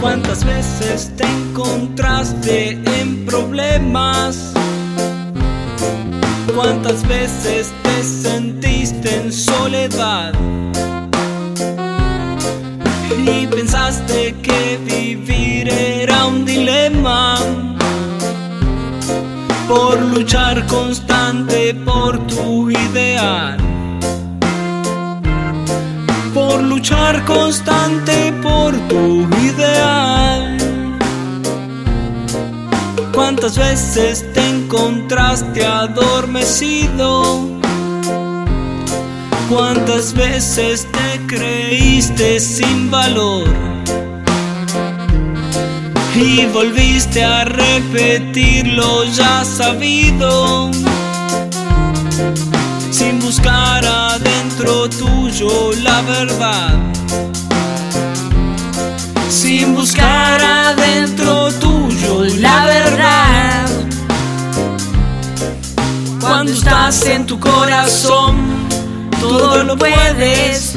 ¿Cuántas veces te encontraste en problemas? ¿Cuántas veces te sentiste en soledad? Y pensaste que vivir era un dilema por luchar constante por tu ideal. Por luchar constante tu ideal. ¿Cuántas veces te encontraste adormecido? ¿Cuántas veces te creíste sin valor? Y volviste a repetir lo ya sabido Sin buscar adentro tuyo la verdad Sin buscar adentro tuyo la verdad Cuando estás en tu corazón todo lo puedes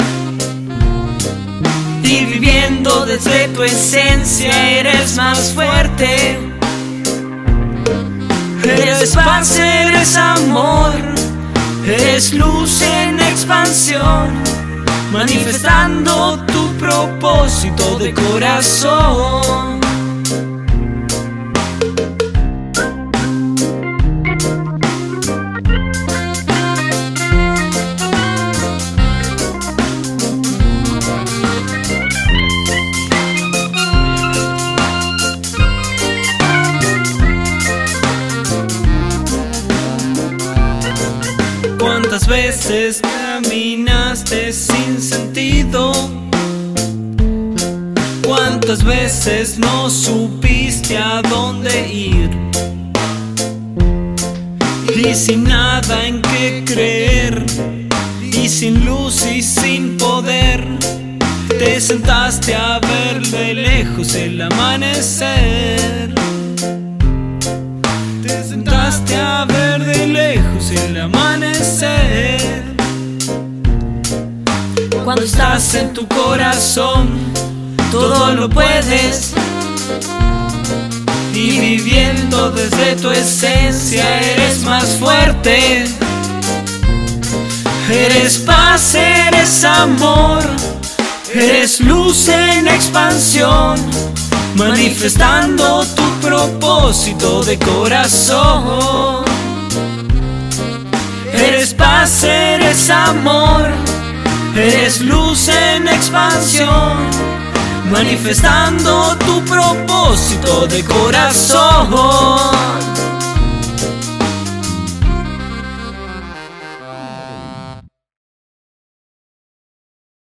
y viviendo desde tu esencia eres más fuerte. Eres paz, eres amor, eres luz en expansión, manifestando tu propósito de corazón. ¿Cuántas veces caminaste sin sentido? ¿Cuántas veces no supiste a dónde ir? Y sin nada en qué creer, y sin luz y sin poder, te sentaste a ver de lejos el amanecer. A ver de lejos el amanecer. Cuando estás en tu corazón, todo lo puedes. Y viviendo desde tu esencia eres más fuerte. Eres paz, eres amor, eres luz en expansión manifestando tu propósito de corazón. Eres paz, eres amor, eres luz en expansión, manifestando tu propósito de corazón.